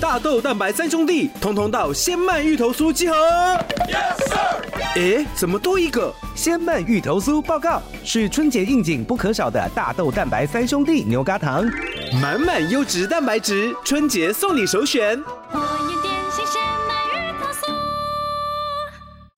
大豆蛋白三兄弟，通通到鲜麦芋头酥集合。Yes sir。诶，怎么多一个？鲜麦芋头酥报告，是春节应景不可少的大豆蛋白三兄弟牛轧糖，满满优质蛋白质，春节送你首选。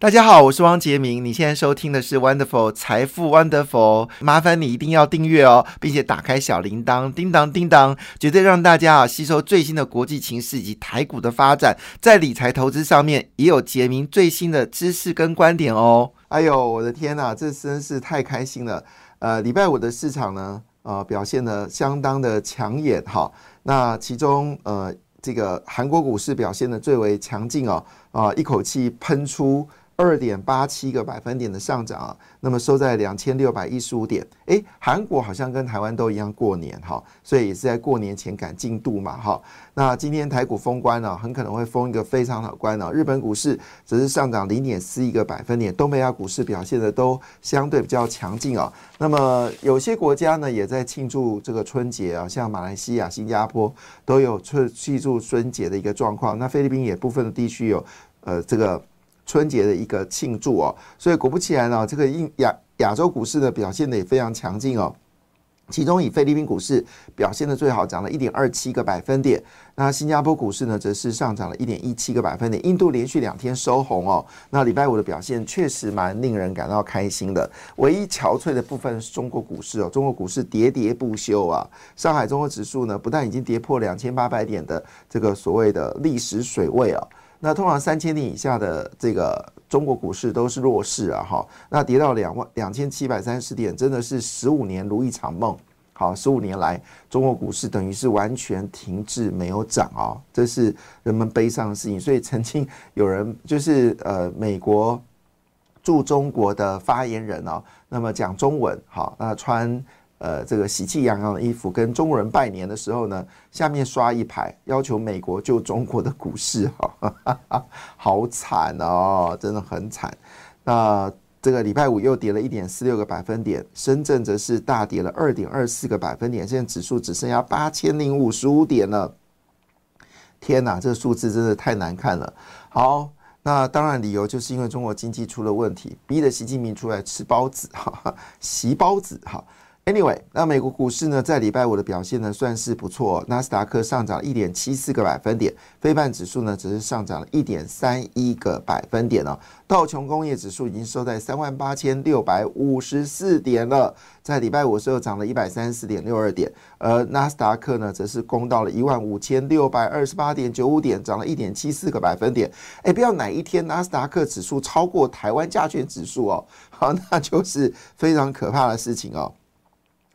大家好，我是汪杰明。你现在收听的是 Wonderful 财富 Wonderful，麻烦你一定要订阅哦，并且打开小铃铛，叮当叮当，绝对让大家啊吸收最新的国际情势以及台股的发展，在理财投资上面也有杰明最新的知识跟观点哦。哎呦，我的天呐，这真是太开心了！呃，礼拜五的市场呢，呃，表现的相当的抢眼哈。那其中呃，这个韩国股市表现的最为强劲哦，啊，一口气喷出。二点八七个百分点的上涨啊，那么收在两千六百一十五点。诶，韩国好像跟台湾都一样过年哈，所以也是在过年前赶进度嘛哈。那今天台股封关呢，很可能会封一个非常好关呢。日本股市只是上涨零点四一个百分点，东北亚股市表现的都相对比较强劲啊。那么有些国家呢也在庆祝这个春节啊，像马来西亚、新加坡都有春庆祝春节的一个状况。那菲律宾也部分的地区有呃这个。春节的一个庆祝哦，所以果不其然呢，这个印亚亚洲股市呢表现的也非常强劲哦。其中以菲律宾股市表现的最好，涨了一点二七个百分点。那新加坡股市呢，则是上涨了一点一七个百分点。印度连续两天收红哦。那礼拜五的表现确实蛮令人感到开心的。唯一憔悴的部分是中国股市哦，中国股市喋喋不休啊。上海综合指数呢，不但已经跌破两千八百点的这个所谓的历史水位啊。那通常三千点以下的这个中国股市都是弱势啊，哈，那跌到两万两千七百三十点，真的是十五年如一场梦。好，十五年来中国股市等于是完全停滞，没有涨啊，这是人们悲伤的事情。所以曾经有人就是呃，美国驻中国的发言人哦，那么讲中文，好，那穿。呃，这个喜气洋洋的衣服跟中国人拜年的时候呢，下面刷一排，要求美国救中国的股市，哈，好惨哦，真的很惨。那这个礼拜五又跌了一点四六个百分点，深圳则是大跌了二点二四个百分点，现在指数只剩下八千零五十五点了。天哪，这个数字真的太难看了。好，那当然理由就是因为中国经济出了问题，逼得习近平出来吃包子，哈，席包子，哈。Anyway，那美国股市呢，在礼拜五的表现呢，算是不错。纳斯达克上涨一点七四个百分点，非半指数呢，只是上涨了一点三一个百分点哦。道琼工业指数已经收在三万八千六百五十四点了，在礼拜五的时候涨了一百三十四点六二点，而纳斯达克呢，则是攻到了一万五千六百二十八点九五点，涨了一点七四个百分点。哎，不要哪一天纳斯达克指数超过台湾加权指数哦，好，那就是非常可怕的事情哦。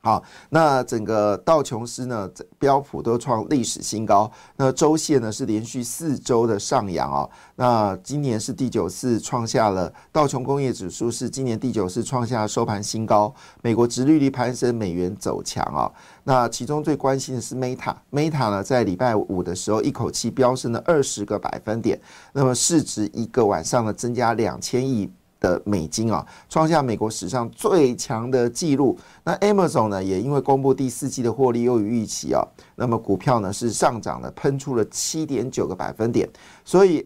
好，那整个道琼斯呢，标普都创历史新高。那周线呢是连续四周的上扬啊。那今年是第九次创下了道琼工业指数是今年第九次创下收盘新高。美国殖利率攀升，美元走强啊。那其中最关心的是 Meta，Meta 呢在礼拜五的时候一口气飙升了二十个百分点，那么市值一个晚上呢增加两千亿。的美金啊，创下美国史上最强的纪录。那 Amazon 呢，也因为公布第四季的获利优于预期啊，那么股票呢是上涨了，喷出了七点九个百分点。所以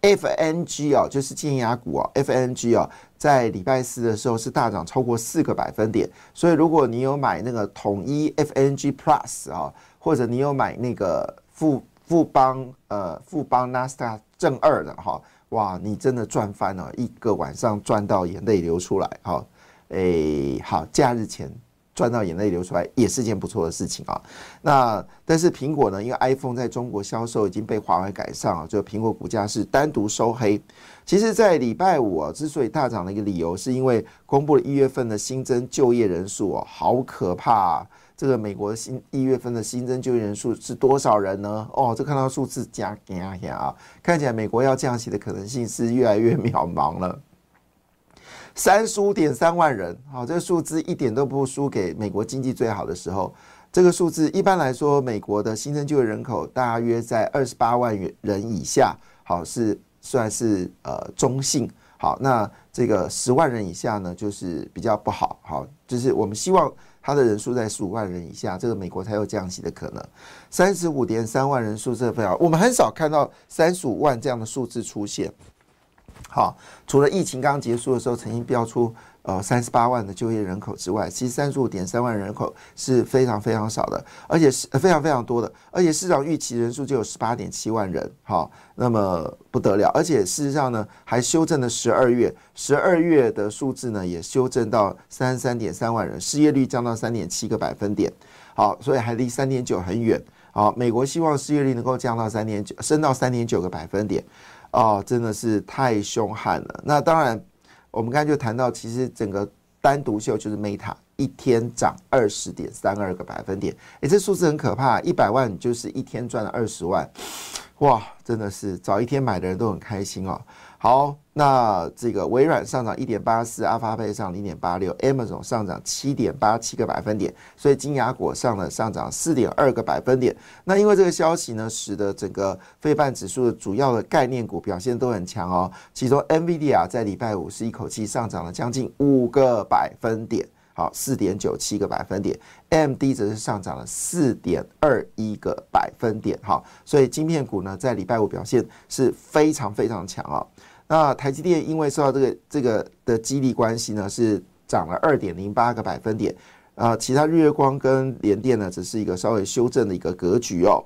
FNG 啊，就是尖牙股啊，FNG 啊，在礼拜四的时候是大涨超过四个百分点。所以如果你有买那个统一 FNG Plus 啊，或者你有买那个富富邦呃富邦 Nasdaq 正二的哈。哇，你真的赚翻了，一个晚上赚到眼泪流出来，好，诶，好，假日前赚到眼泪流出来也是件不错的事情啊。那但是苹果呢，因为 iPhone 在中国销售已经被华为赶上了，就苹果股价是单独收黑。其实，在礼拜五啊，之所以大涨的一个理由，是因为公布了一月份的新增就业人数哦，好可怕。这个美国新一月份的新增就业人数是多少人呢？哦，这看到数字加加加啊，看起来美国要降息的可能性是越来越渺茫了。三十五点三万人，好，这个数字一点都不输给美国经济最好的时候。这个数字一般来说，美国的新增就业人口大约在二十八万人以下，好是算是呃中性。好，那这个十万人以下呢，就是比较不好。好，就是我们希望它的人数在十五万人以下，这个美国才有降息的可能。三十五点三万人数这非常，我们很少看到三十五万这样的数字出现。好，除了疫情刚结束的时候，曾经标出。呃，三十八万的就业人口之外，其实三十五点三万人口是非常非常少的，而且是非常非常多的，而且市场预期人数就有十八点七万人，好，那么不得了，而且事实上呢，还修正了十二月，十二月的数字呢也修正到三十三点三万人，失业率降到三点七个百分点，好，所以还离三点九很远，好，美国希望失业率能够降到三点九，升到三点九个百分点，哦，真的是太凶悍了，那当然。我们刚才就谈到，其实整个单独秀就是 Meta 一天涨二十点三二个百分点，哎，这数字很可怕，一百万就是一天赚了二十万，哇，真的是早一天买的人都很开心哦。好，那这个微软上涨一点八四，阿法贝上零点八六，Amazon 上涨七点八七个百分点，所以金牙果上了上涨四点二个百分点。那因为这个消息呢，使得整个非半指数的主要的概念股表现都很强哦。其中 NVIDIA 在礼拜五是一口气上涨了将近五个百分点，好，四点九七个百分点。MD 则是上涨了四点二一个百分点，好，所以晶片股呢在礼拜五表现是非常非常强哦。那台积电因为受到这个这个的激励关系呢，是涨了二点零八个百分点啊。其他日月光跟联电呢，只是一个稍微修正的一个格局哦。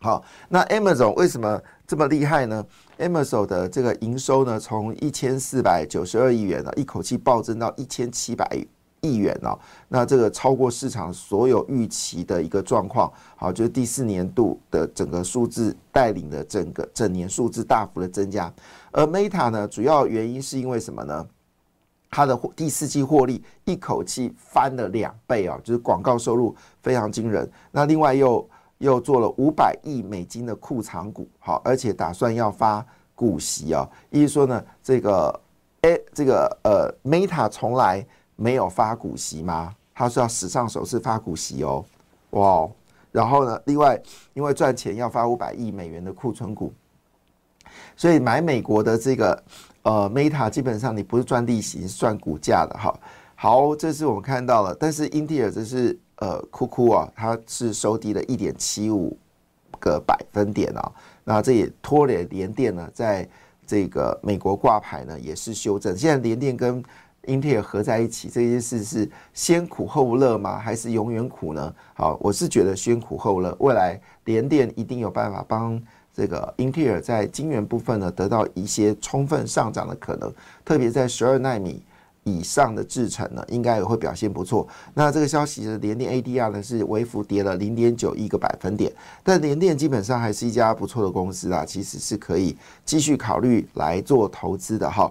好，那 Amazon 为什么这么厉害呢？Amazon 的这个营收呢，从一千四百九十二亿元呢，一口气暴增到一千七百亿。亿元哦，那这个超过市场所有预期的一个状况，好，就是第四年度的整个数字带领的整个整年数字大幅的增加。而 Meta 呢，主要原因是因为什么呢？它的第四季获利一口气翻了两倍啊，就是广告收入非常惊人。那另外又又做了五百亿美金的库藏股，好，而且打算要发股息啊。意思说呢，这个哎，这个呃，Meta 从来。没有发股息吗？他是要史上首次发股息哦，哇！然后呢，另外因为赚钱要发五百亿美元的库存股，所以买美国的这个呃 Meta 基本上你不是赚利息，是赚股价的哈。好，这是我们看到了，但是英特尔这是呃哭哭啊，它是收低了一点七五个百分点啊，那这也拖累联电呢，在这个美国挂牌呢也是修正，现在联电跟英特尔合在一起这件事是先苦后乐吗？还是永远苦呢？好，我是觉得先苦后乐。未来联电一定有办法帮这个英特尔在晶圆部分呢得到一些充分上涨的可能，特别在十二纳米以上的制程呢，应该也会表现不错。那这个消息的联电 ADR 呢是微幅跌了零点九一个百分点，但联电基本上还是一家不错的公司啊，其实是可以继续考虑来做投资的哈。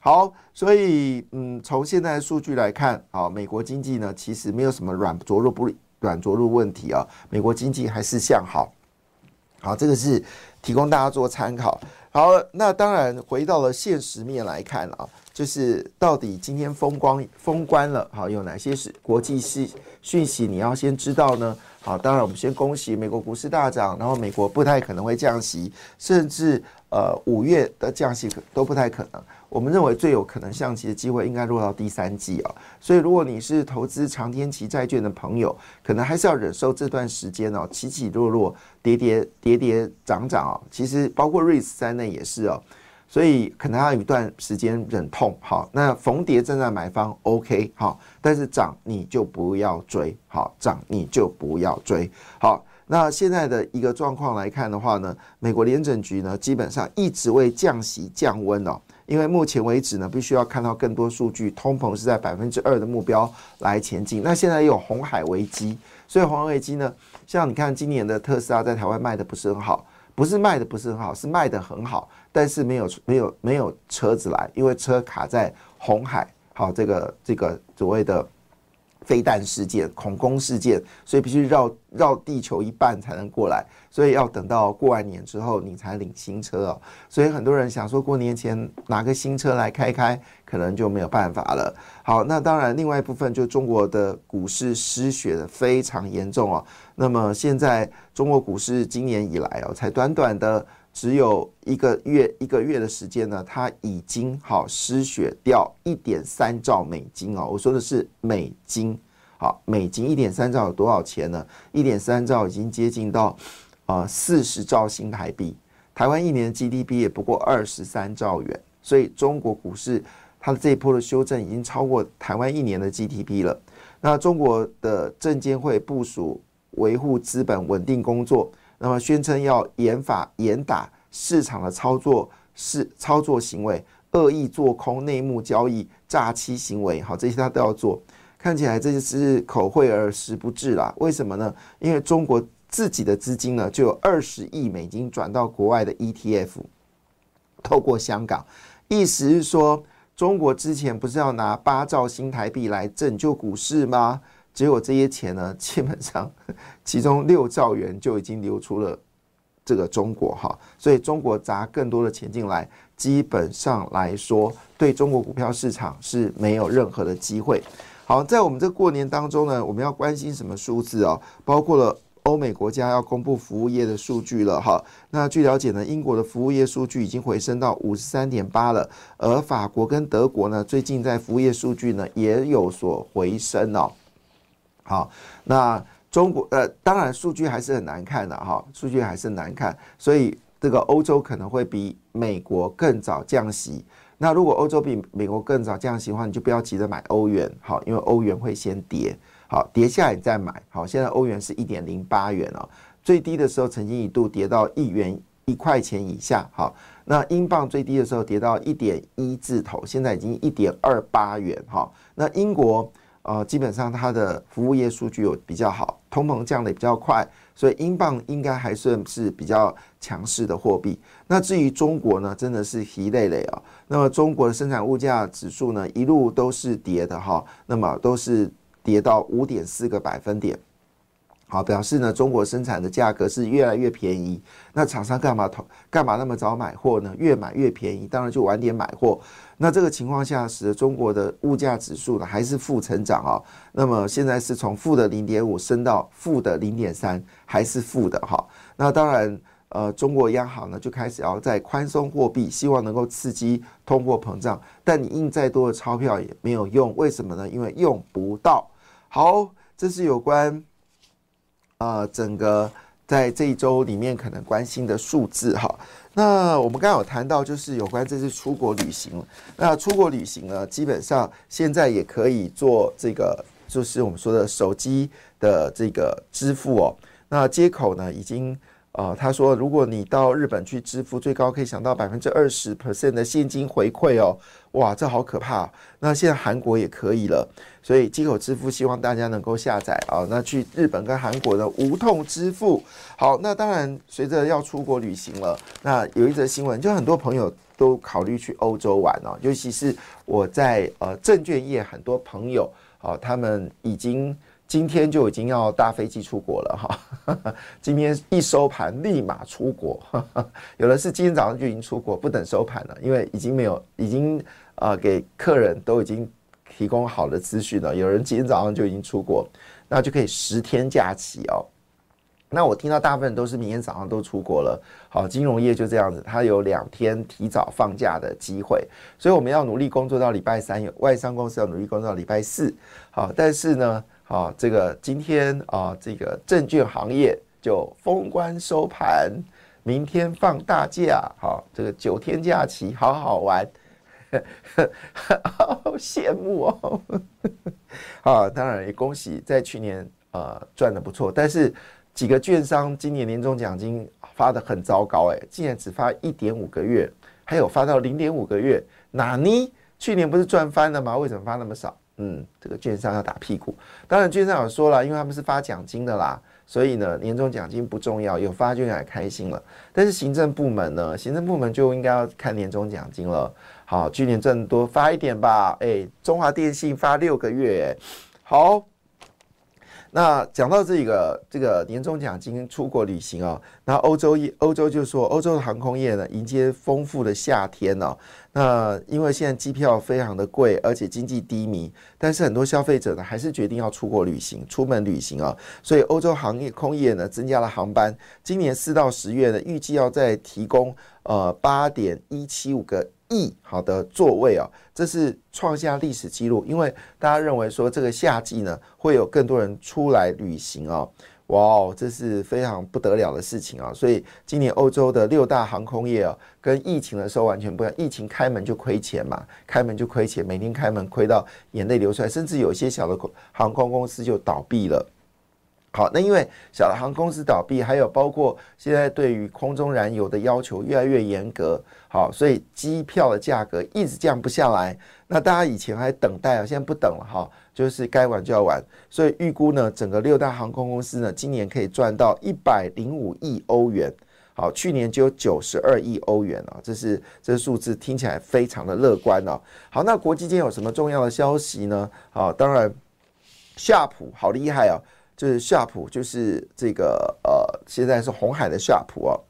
好，所以嗯，从现在的数据来看，啊，美国经济呢其实没有什么软着陆不软着陆问题啊，美国经济还是向好。好，这个是提供大家做参考。好，那当然回到了现实面来看啊，就是到底今天风光封关了，好，有哪些是国际讯讯息你要先知道呢？好，当然我们先恭喜美国股市大涨，然后美国不太可能会降息，甚至呃五月的降息可都不太可能。我们认为最有可能降息的机会应该落到第三季啊，所以如果你是投资长天期债券的朋友，可能还是要忍受这段时间哦，起起落落、跌跌跌跌涨涨啊。其实包括瑞斯在内也是哦，所以可能要有一段时间忍痛。好，那逢跌正在买方 OK 好，但是涨你就不要追，好涨你就不要追。好，那现在的一个状况来看的话呢，美国联准局呢基本上一直为降息降温哦。因为目前为止呢，必须要看到更多数据，通膨是在百分之二的目标来前进。那现在有红海危机，所以红海危机呢，像你看今年的特斯拉在台湾卖的不是很好，不是卖的不是很好，是卖的很好，但是没有没有没有车子来，因为车卡在红海，好这个这个所谓的飞弹事件、恐攻事件，所以必须绕绕地球一半才能过来，所以要等到过完年之后你才领新车哦。所以很多人想说过年前拿个新车来开开，可能就没有办法了。好，那当然另外一部分就中国的股市失血的非常严重哦。那么现在中国股市今年以来哦，才短短的。只有一个月一个月的时间呢，它已经好失血掉一点三兆美金哦。我说的是美金，好，美金一点三兆有多少钱呢？一点三兆已经接近到啊四十兆新台币。台湾一年的 GDP 也不过二十三兆元，所以中国股市它的这一波的修正已经超过台湾一年的 GDP 了。那中国的证监会部署维护资本稳定工作。那么宣称要严法严打市场的操作是操作行为，恶意做空、内幕交易、诈欺行为，好，这些他都要做。看起来这就是口惠而实不至啦。为什么呢？因为中国自己的资金呢就有二十亿美金转到国外的 ETF，透过香港，意思是说，中国之前不是要拿八兆新台币来拯救股市吗？结果这些钱呢，基本上其中六兆元就已经流出了这个中国哈，所以中国砸更多的钱进来，基本上来说对中国股票市场是没有任何的机会。好，在我们这过年当中呢，我们要关心什么数字啊？包括了欧美国家要公布服务业的数据了哈。那据了解呢，英国的服务业数据已经回升到五十三点八了，而法国跟德国呢，最近在服务业数据呢也有所回升哦。好，那中国呃，当然数据还是很难看的哈，数据还是难看，所以这个欧洲可能会比美国更早降息。那如果欧洲比美国更早降息的话，你就不要急着买欧元，好，因为欧元会先跌，好，跌下来再买。好，现在欧元是一点零八元哦，最低的时候曾经一度跌到一元一块钱以下，好，那英镑最低的时候跌到一点一字头，现在已经一点二八元，哈，那英国。呃，基本上它的服务业数据有比较好，通膨降的比较快，所以英镑应该还算是比较强势的货币。那至于中国呢，真的是疲累累啊。那么中国的生产物价指数呢，一路都是跌的哈，那么都是跌到五点四个百分点。好，表示呢，中国生产的价格是越来越便宜。那厂商干嘛投？干嘛那么早买货呢？越买越便宜，当然就晚点买货。那这个情况下，使得中国的物价指数呢还是负成长啊。那么现在是从负的零点五升到负的零点三，还是负的哈。那当然，呃，中国央行呢就开始要在宽松货币，希望能够刺激通货膨胀。但你印再多的钞票也没有用，为什么呢？因为用不到。好，这是有关。啊，整个在这一周里面可能关心的数字哈，那我们刚刚有谈到，就是有关这次出国旅行。那出国旅行呢，基本上现在也可以做这个，就是我们说的手机的这个支付哦。那接口呢，已经。啊，他说，如果你到日本去支付，最高可以享到百分之二十 percent 的现金回馈哦，哇，这好可怕！那现在韩国也可以了，所以机口支付希望大家能够下载啊。那去日本跟韩国的无痛支付，好，那当然随着要出国旅行了，那有一则新闻，就很多朋友都考虑去欧洲玩哦，尤其是我在呃证券业很多朋友啊，他们已经。今天就已经要搭飞机出国了哈，今天一收盘立马出国，有的是今天早上就已经出国，不等收盘了，因为已经没有，已经呃给客人都已经提供好的资讯呢，有人今天早上就已经出国，那就可以十天假期哦。那我听到大部分都是明天早上都出国了，好，金融业就这样子，它有两天提早放假的机会，所以我们要努力工作到礼拜三，有外商公司要努力工作到礼拜四，好，但是呢。啊，这个今天啊，这个证券行业就封关收盘，明天放大假，好，这个九天假期好好玩，好羡慕哦。啊，当然也恭喜在去年呃赚的不错，但是几个券商今年年终奖金发的很糟糕，哎，竟然只发一点五个月，还有发到零点五个月，哪呢？去年不是赚翻了吗？为什么发那么少？嗯，这个券商要打屁股。当然，券商有说了，因为他们是发奖金的啦，所以呢，年终奖金不重要，有发就应该开心了。但是行政部门呢，行政部门就应该要看年终奖金了。好，去年挣多发一点吧。哎，中华电信发六个月，好，那讲到这个这个年终奖金出国旅行啊，那欧洲一欧洲就说欧洲的航空业呢迎接丰富的夏天呢。那因为现在机票非常的贵，而且经济低迷，但是很多消费者呢还是决定要出国旅行、出门旅行啊。所以欧洲航空业呢增加了航班，今年四到十月呢预计要再提供呃八点一七五个。亿好的座位啊，这是创下历史记录，因为大家认为说这个夏季呢会有更多人出来旅行啊，哇哦，这是非常不得了的事情啊！所以今年欧洲的六大航空业啊，跟疫情的时候完全不一样，疫情开门就亏钱嘛，开门就亏钱，每天开门亏到眼泪流出来，甚至有些小的航空公司就倒闭了。好，那因为小的航空公司倒闭，还有包括现在对于空中燃油的要求越来越严格，好，所以机票的价格一直降不下来。那大家以前还等待啊，现在不等了哈，就是该玩就要玩。所以预估呢，整个六大航空公司呢，今年可以赚到一百零五亿欧元。好，去年就有九十二亿欧元啊，这是这数字听起来非常的乐观哦。好，那国际间有什么重要的消息呢？好，当然夏普好厉害啊。就是夏普，就是这个呃，现在是红海的夏普哦。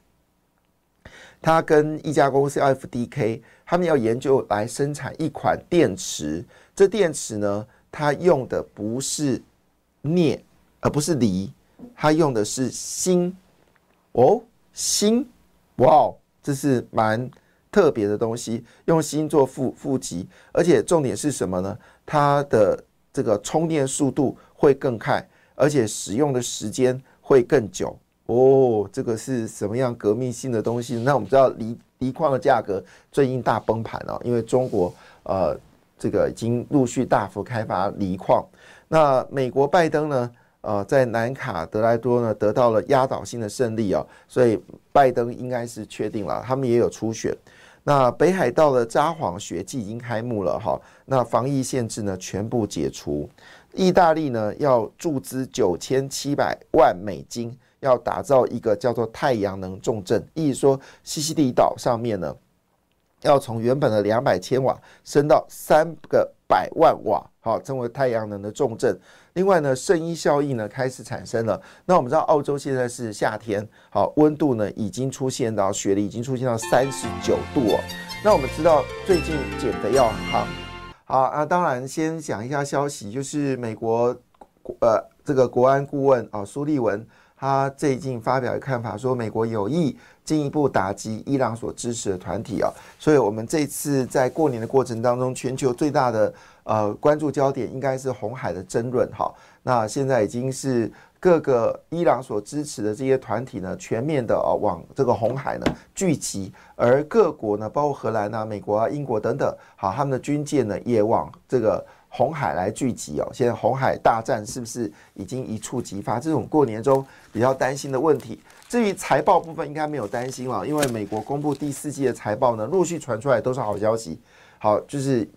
他跟一家公司 FDK，他们要研究来生产一款电池。这电池呢，它用的不是镍，而不是锂，它用的是锌。哦，锌，哇哦，这是蛮特别的东西，用锌做负负极，而且重点是什么呢？它的这个充电速度会更快。而且使用的时间会更久哦，这个是什么样革命性的东西？那我们知道锂锂矿的价格最近大崩盘哦，因为中国呃这个已经陆续大幅开发锂矿。那美国拜登呢呃在南卡德莱多呢得到了压倒性的胜利哦，所以拜登应该是确定了，他们也有初选。那北海道的札幌雪季已经开幕了哈，那防疫限制呢全部解除。意大利呢要注资九千七百万美金，要打造一个叫做太阳能重镇，意思说西西里岛上面呢，要从原本的两百千瓦升到三个百万瓦，好，成为太阳能的重镇。另外呢，圣衣效应呢开始产生了。那我们知道澳洲现在是夏天，好，温度呢已经出现到雪梨已经出现到三十九度哦。那我们知道最近减肥要好。好啊，当然先讲一下消息，就是美国呃这个国安顾问啊苏利文，他最近发表的看法说，美国有意进一步打击伊朗所支持的团体啊，所以我们这次在过年的过程当中，全球最大的呃关注焦点应该是红海的争论哈，那现在已经是。各个伊朗所支持的这些团体呢，全面的啊往这个红海呢聚集，而各国呢，包括荷兰啊、美国啊、英国等等，好，他们的军舰呢也往这个红海来聚集哦。现在红海大战是不是已经一触即发？这种过年中比较担心的问题。至于财报部分，应该没有担心了，因为美国公布第四季的财报呢，陆续传出来都是好消息。好，就是。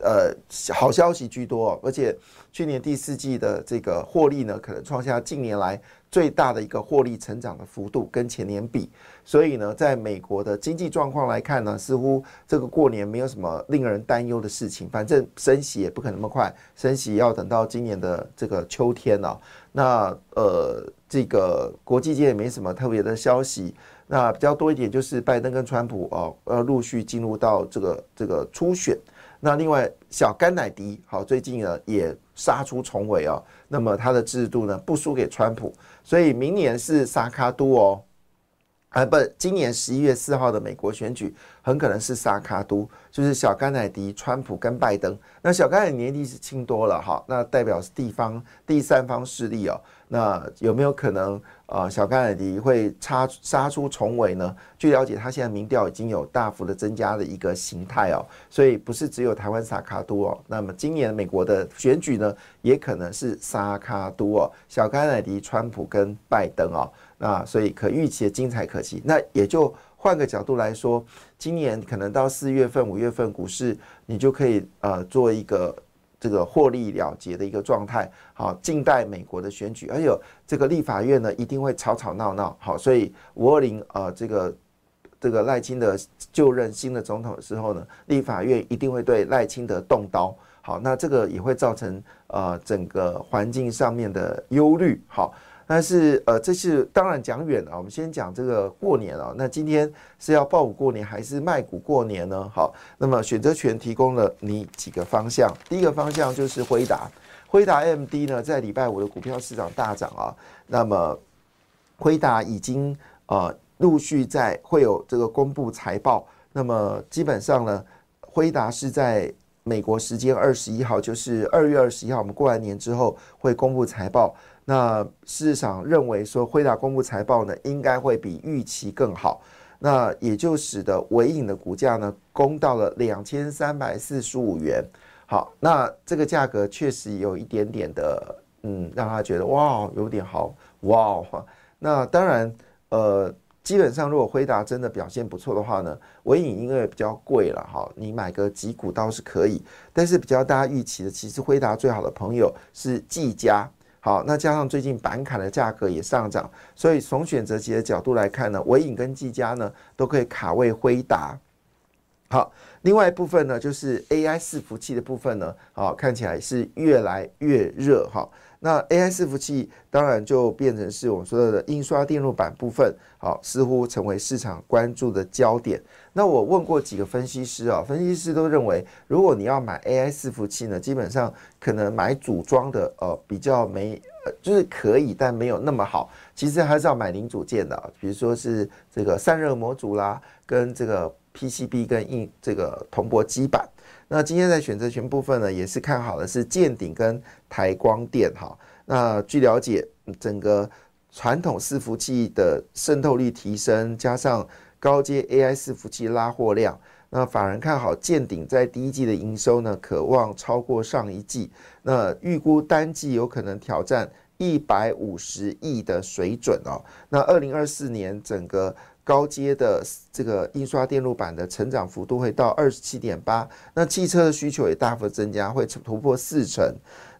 呃，好消息居多，而且去年第四季的这个获利呢，可能创下近年来最大的一个获利成长的幅度，跟前年比。所以呢，在美国的经济状况来看呢，似乎这个过年没有什么令人担忧的事情。反正升息也不可能那么快，升息要等到今年的这个秋天了。那呃，这个国际界也没什么特别的消息。那比较多一点就是拜登跟川普哦，要陆续进入到这个这个初选。那另外，小甘乃迪好，最近呢也杀出重围哦。那么他的制度呢不输给川普，所以明年是萨卡都哦，啊不，今年十一月四号的美国选举很可能是萨卡都，就是小甘乃迪、川普跟拜登。那小甘乃迪年纪是轻多了哈，那代表是地方第三方势力哦。那有没有可能？呃，小甘乃迪会杀杀出重围呢？据了解，他现在民调已经有大幅的增加的一个形态哦，所以不是只有台湾萨卡都哦。那么今年美国的选举呢，也可能是萨卡都哦，小甘乃迪、川普跟拜登哦。那所以可预期的精彩可期。那也就换个角度来说，今年可能到四月份、五月份股市，你就可以呃做一个。这个获利了结的一个状态，好，静待美国的选举，还有这个立法院呢，一定会吵吵闹闹，好，所以五二零啊，这个这个赖清德就任新的总统的时候呢，立法院一定会对赖清德动刀。好，那这个也会造成呃整个环境上面的忧虑。好，但是呃，这是当然讲远了，我们先讲这个过年啊。那今天是要报股过年还是卖股过年呢？好，那么选择权提供了你几个方向。第一个方向就是辉达，辉达 MD 呢，在礼拜五的股票市场大涨啊。那么辉达已经呃陆续在会有这个公布财报。那么基本上呢，辉达是在。美国时间二十一号，就是二月二十一号，我们过完年之后会公布财报。那市场认为说，辉达公布财报呢，应该会比预期更好。那也就使得伟影的股价呢，攻到了两千三百四十五元。好，那这个价格确实有一点点的，嗯，让他觉得哇，有点好哇。那当然，呃。基本上，如果辉达真的表现不错的话呢，伟影因为比较贵了哈，你买个几股倒是可以。但是比较大家预期的，其实辉达最好的朋友是技嘉。好，那加上最近板卡的价格也上涨，所以从选择级的角度来看呢，伟影跟技嘉呢都可以卡位辉达。好，另外一部分呢，就是 AI 伺服器的部分呢，好看起来是越来越热哈。那 AI 伺服器当然就变成是我们说的印刷电路板部分，好，似乎成为市场关注的焦点。那我问过几个分析师啊，分析师都认为，如果你要买 AI 伺服器呢，基本上可能买组装的，呃，比较没，就是可以，但没有那么好。其实还是要买零组件的，比如说是这个散热模组啦，跟这个 PCB 跟硬这个铜箔基板。那今天在选择权部分呢，也是看好的是建鼎跟台光电哈。那据了解，整个传统伺服器的渗透率提升，加上高阶 AI 伺服器拉货量，那法人看好建鼎在第一季的营收呢，渴望超过上一季。那预估单季有可能挑战一百五十亿的水准哦。那二零二四年整个。高阶的这个印刷电路板的成长幅度会到二十七点八，那汽车的需求也大幅增加，会突破四成。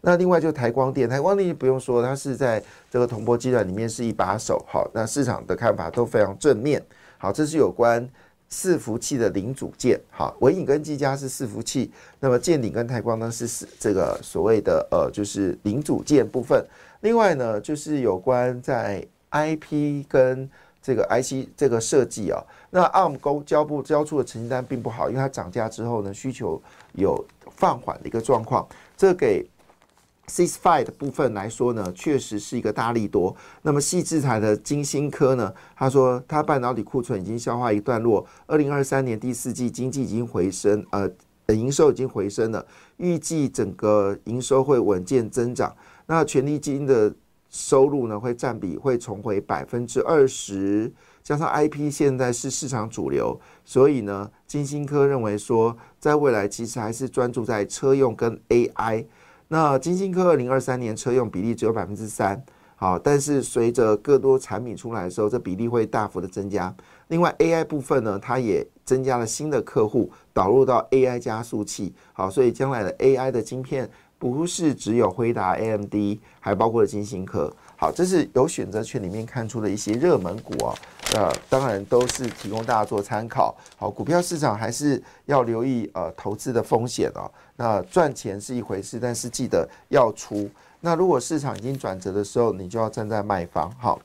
那另外就台光电，台光电不用说，它是在这个铜箔基段里面是一把手。好，那市场的看法都非常正面。好，这是有关伺服器的零组件。好，伟影跟技嘉是伺服器，那么建鼎跟台光呢是是这个所谓的呃就是零组件部分。另外呢就是有关在 IP 跟这个 IC 这个设计啊，那 ARM 公交部交出的成绩单并不好，因为它涨价之后呢，需求有放缓的一个状况。这给 c s f i 的部分来说呢，确实是一个大力多。那么细制材的金星科呢，他说他半导体库存已经消化一段落，二零二三年第四季经济已经回升，呃，营收已经回升了，预计整个营收会稳健增长。那权利金的。收入呢会占比会重回百分之二十，加上 IP 现在是市场主流，所以呢，金星科认为说，在未来其实还是专注在车用跟 AI。那金星科二零二三年车用比例只有百分之三，好，但是随着更多产品出来的时候，这比例会大幅的增加。另外 AI 部分呢，它也增加了新的客户导入到 AI 加速器，好，所以将来的 AI 的晶片。不是只有辉达、AMD，还包括了金星科。好，这是有选择权里面看出的一些热门股哦。那当然都是提供大家做参考。好，股票市场还是要留意呃投资的风险哦。那赚钱是一回事，但是记得要出。那如果市场已经转折的时候，你就要站在卖方。好。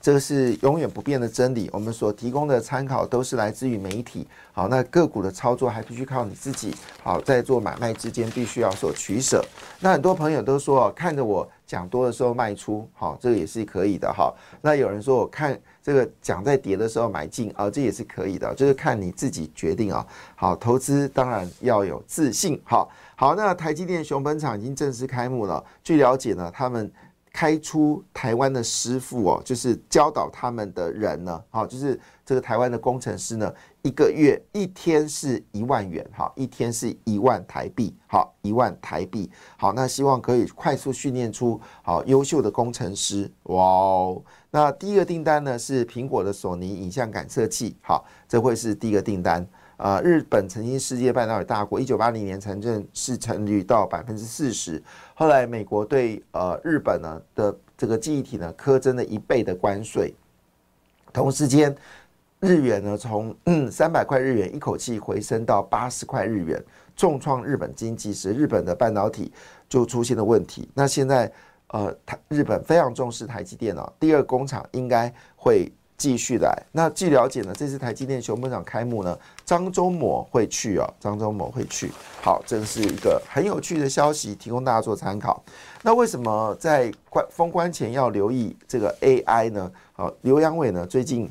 这个是永远不变的真理。我们所提供的参考都是来自于媒体。好，那个股的操作还必须靠你自己。好，在做买卖之间必须要所取舍。那很多朋友都说，看着我讲多的时候卖出，好，这个也是可以的。哈，那有人说我看这个讲在跌的时候买进，啊，这也是可以的，就是看你自己决定啊。好，投资当然要有自信。好，好，那台积电熊本厂已经正式开幕了。据了解呢，他们。开出台湾的师傅哦，就是教导他们的人呢，好，就是这个台湾的工程师呢，一个月一天是一万元，哈，一天是一万台币，好，一万台币，好，那希望可以快速训练出好优秀的工程师，哇哦，那第一个订单呢是苹果的索尼影像感测器，好，这会是第一个订单。啊，日本曾经世界半导体大国，一九八零年城镇市成率到百分之四十。后来美国对呃日本呢的这个记忆体呢苛征了一倍的关税。同时间，日元呢从 三百块日元一口气回升到八十块日元，重创日本经济，使日本的半导体就出现了问题。那现在呃，台日本非常重视台积电哦，第二工厂应该会。继续来，那据了解呢，这次台积电熊本厂开幕呢，张忠谋会去哦，张忠谋会去。好，这是一个很有趣的消息，提供大家做参考。那为什么在关封关前要留意这个 AI 呢？好，刘阳伟呢最近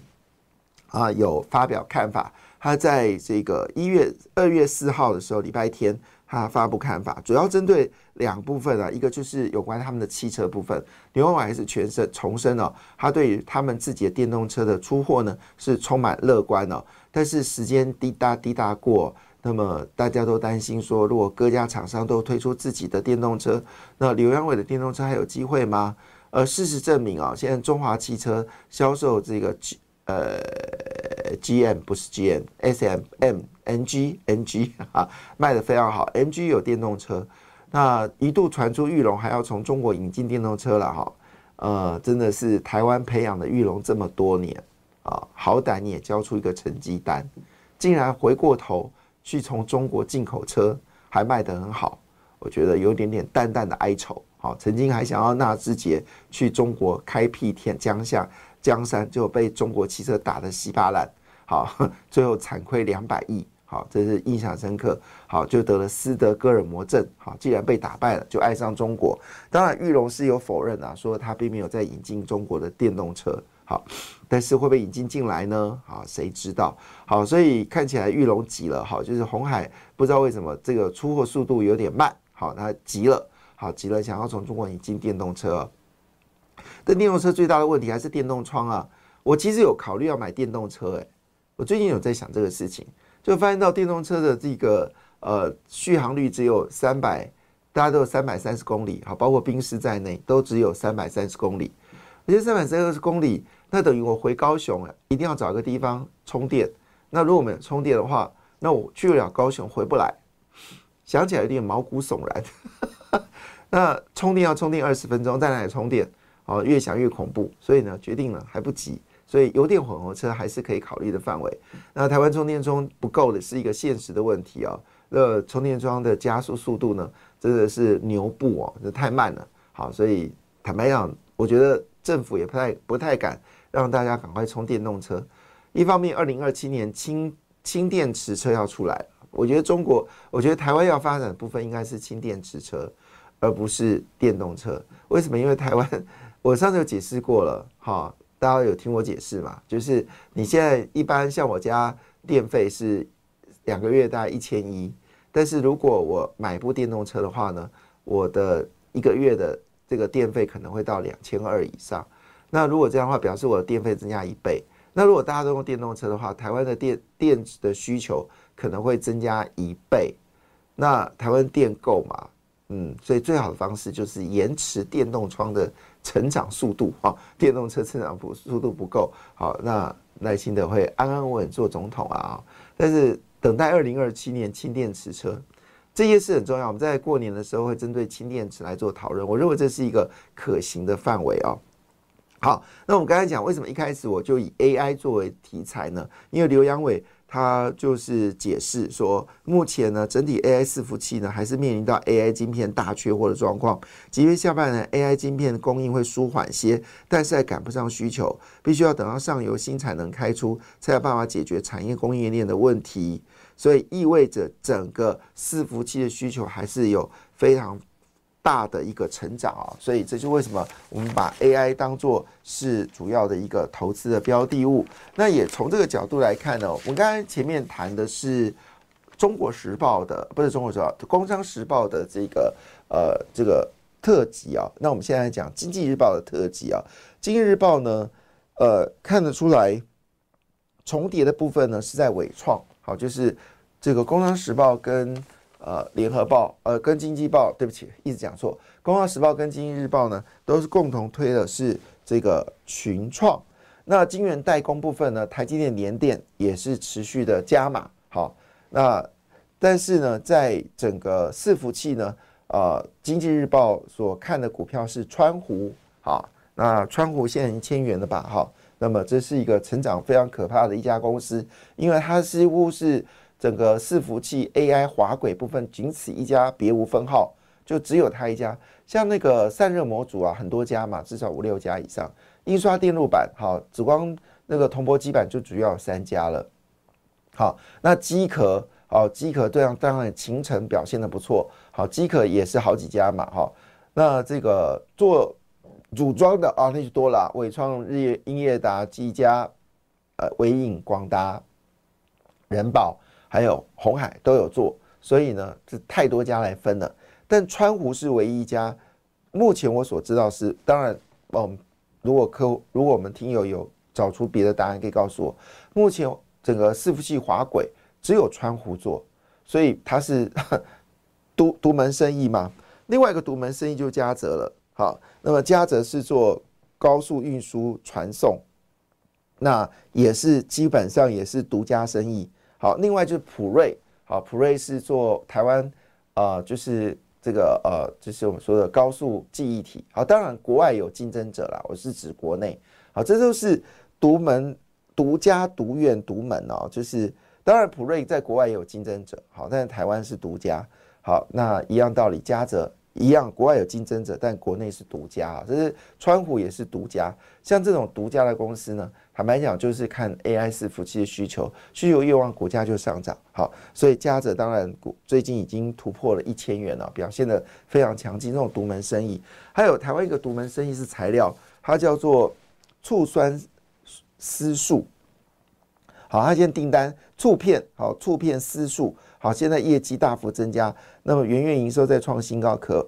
啊有发表看法，他在这个一月二月四号的时候，礼拜天。他发布看法，主要针对两部分啊，一个就是有关他们的汽车部分。刘文伟还是全身重申哦，他对于他们自己的电动车的出货呢是充满乐观哦。但是时间滴答滴答过，那么大家都担心说，如果各家厂商都推出自己的电动车，那刘阳伟的电动车还有机会吗？而事实证明啊，现在中华汽车销售这个呃。G M 不是 G M，S M M N G N G 啊，卖的非常好。M G 有电动车，那一度传出玉龙还要从中国引进电动车了哈。呃，真的是台湾培养的玉龙这么多年啊，好歹你也交出一个成绩单，竟然回过头去从中国进口车还卖得很好，我觉得有点点淡淡的哀愁。好，曾经还想要纳智捷去中国开辟天江夏。江山就被中国汽车打得稀巴烂，好，最后惨亏两百亿，好，这是印象深刻，好，就得了斯德哥尔摩症，好，既然被打败了，就爱上中国。当然，玉龙是有否认啊，说他并没有在引进中国的电动车，好，但是会不会引进进来呢？好，谁知道？好，所以看起来玉龙急了，好，就是红海不知道为什么这个出货速度有点慢，好，他急了，好，急了，想要从中国引进电动车。但电动车最大的问题还是电动窗啊！我其实有考虑要买电动车，诶，我最近有在想这个事情，就发现到电动车的这个呃续航率只有三百，大家都有三百三十公里，好，包括冰室在内都只有三百三十公里。而且三百三十公里，那等于我回高雄一定要找一个地方充电。那如果没有充电的话，那我去不了高雄，回不来。想起来有点毛骨悚然。那充电要充电二十分钟，在哪里充电？哦，越想越恐怖，所以呢，决定了还不急，所以油电混合车还是可以考虑的范围。那台湾充电桩不够的是一个现实的问题啊。那充电桩的加速速度呢，真的是牛步哦，这太慢了。好，所以坦白讲，我觉得政府也不太不太敢让大家赶快充电动车。一方面，二零二七年氢氢电池车要出来，我觉得中国，我觉得台湾要发展的部分应该是氢电池车，而不是电动车。为什么？因为台湾。我上次有解释过了，哈，大家有听我解释嘛？就是你现在一般像我家电费是两个月大概一千一，但是如果我买部电动车的话呢，我的一个月的这个电费可能会到两千二以上。那如果这样的话，表示我的电费增加一倍。那如果大家都用电动车的话，台湾的电电的需求可能会增加一倍。那台湾电够吗？嗯，所以最好的方式就是延迟电动窗的。成长速度啊，电动车成长不速度不够好，那耐心的会安安稳稳做总统啊。但是等待二零二七年氢电池车，这些是很重要。我们在过年的时候会针对氢电池来做讨论，我认为这是一个可行的范围啊。好，那我们刚才讲为什么一开始我就以 AI 作为题材呢？因为刘阳伟。他就是解释说，目前呢，整体 AI 伺服器呢，还是面临到 AI 晶片大缺货的状况。即便下半年 AI 晶片供应会舒缓些，但是还赶不上需求，必须要等到上游新产能开出，才有办法解决产业供应链的问题。所以意味着整个伺服器的需求还是有非常。大的一个成长啊，所以这就为什么我们把 AI 当做是主要的一个投资的标的物。那也从这个角度来看呢，我们刚才前面谈的是中国时报的，不是中国时报，工商时报的这个呃这个特辑啊。那我们现在讲经济日报的特辑啊，经济日报呢，呃看得出来重叠的部分呢是在伟创，好，就是这个工商时报跟。呃，联合报，呃，跟经济报，对不起，一直讲错。工商时报跟经济日报呢，都是共同推的是这个群创。那晶圆代工部分呢，台积电、联电也是持续的加码。好，那但是呢，在整个伺服器呢，呃，经济日报所看的股票是川湖。好，那川湖现在已经千元了吧？哈，那么这是一个成长非常可怕的一家公司，因为它几乎是整个伺服器 AI 滑轨部分仅此一家，别无分号，就只有它一家。像那个散热模组啊，很多家嘛，至少五六家以上。印刷电路板，好，紫光那个铜箔基板就主要有三家了。好，那机壳，好，机壳这样当然秦城表现的不错，好，机壳也是好几家嘛，哈。那这个做组装的啊，那就多了，伟创、日业、英业达、技嘉、呃，伟影、广达、人保，还有红海都有做，所以呢，这太多家来分了。但川湖是唯一一家，目前我所知道是，当然，嗯，如果客户，如果我们听友有找出别的答案，可以告诉我。目前整个伺服器滑轨只有川湖做，所以它是 独独门生意嘛。另外一个独门生意就嘉泽了。好，那么嘉泽是做高速运输传送，那也是基本上也是独家生意。好，另外就是普瑞，好，普瑞是做台湾啊，就是。这个呃，就是我们说的高速记忆体。好，当然国外有竞争者啦，我是指国内。好，这都是独门、独家、独院、独门哦。就是当然普瑞在国外也有竞争者，好，但是台湾是独家。好，那一样道理，嘉泽。一样，国外有竞争者，但国内是独家啊。这是川虎也是独家。像这种独家的公司呢，坦白讲就是看 AI 伺服器的需求，需求越旺，股价就上涨。好，所以嘉泽当然股最近已经突破了一千元了，表现的非常强劲。这种独门生意，还有台湾一个独门生意是材料，它叫做醋酸丝素。好，它现在订单醋片，好醋片丝素。好，现在业绩大幅增加，那么元月营收再创新高，可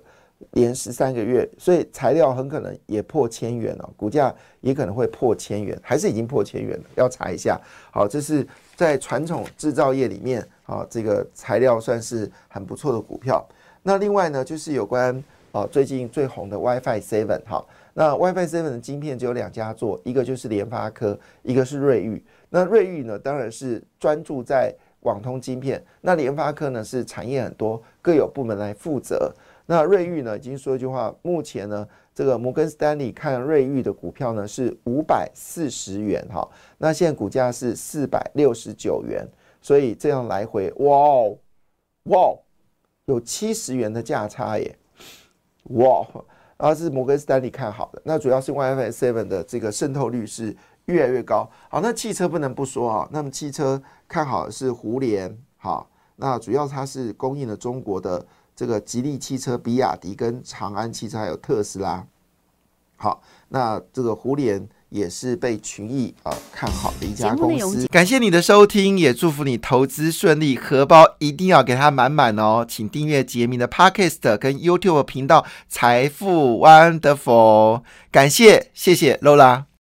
连十三个月，所以材料很可能也破千元了，股价也可能会破千元，还是已经破千元了，要查一下。好，这是在传统制造业里面，啊，这个材料算是很不错的股票。那另外呢，就是有关啊最近最红的 WiFi Seven，哈，那 WiFi Seven 的晶片只有两家做，一个就是联发科，一个是瑞昱。那瑞昱呢，当然是专注在。网通晶片，那联发科呢是产业很多，各有部门来负责。那瑞昱呢已经说一句话，目前呢这个摩根斯丹利看瑞昱的股票呢是五百四十元哈，那现在股价是四百六十九元，所以这样来回，哇哦哇，有七十元的价差耶，哇，然后是摩根斯丹利看好的，那主要是 WiFi Seven 的这个渗透率是。越来越高，好，那汽车不能不说啊。那么汽车看好的是胡联，好，那主要它是供应了中国的这个吉利汽车、比亚迪跟长安汽车，还有特斯拉。好，那这个胡联也是被群益啊看好的一家公司。感谢你的收听，也祝福你投资顺利，荷包一定要给它满满哦。请订阅杰明的 Podcast 跟 YouTube 频道财富 Wonderful，感谢，谢谢 Lola。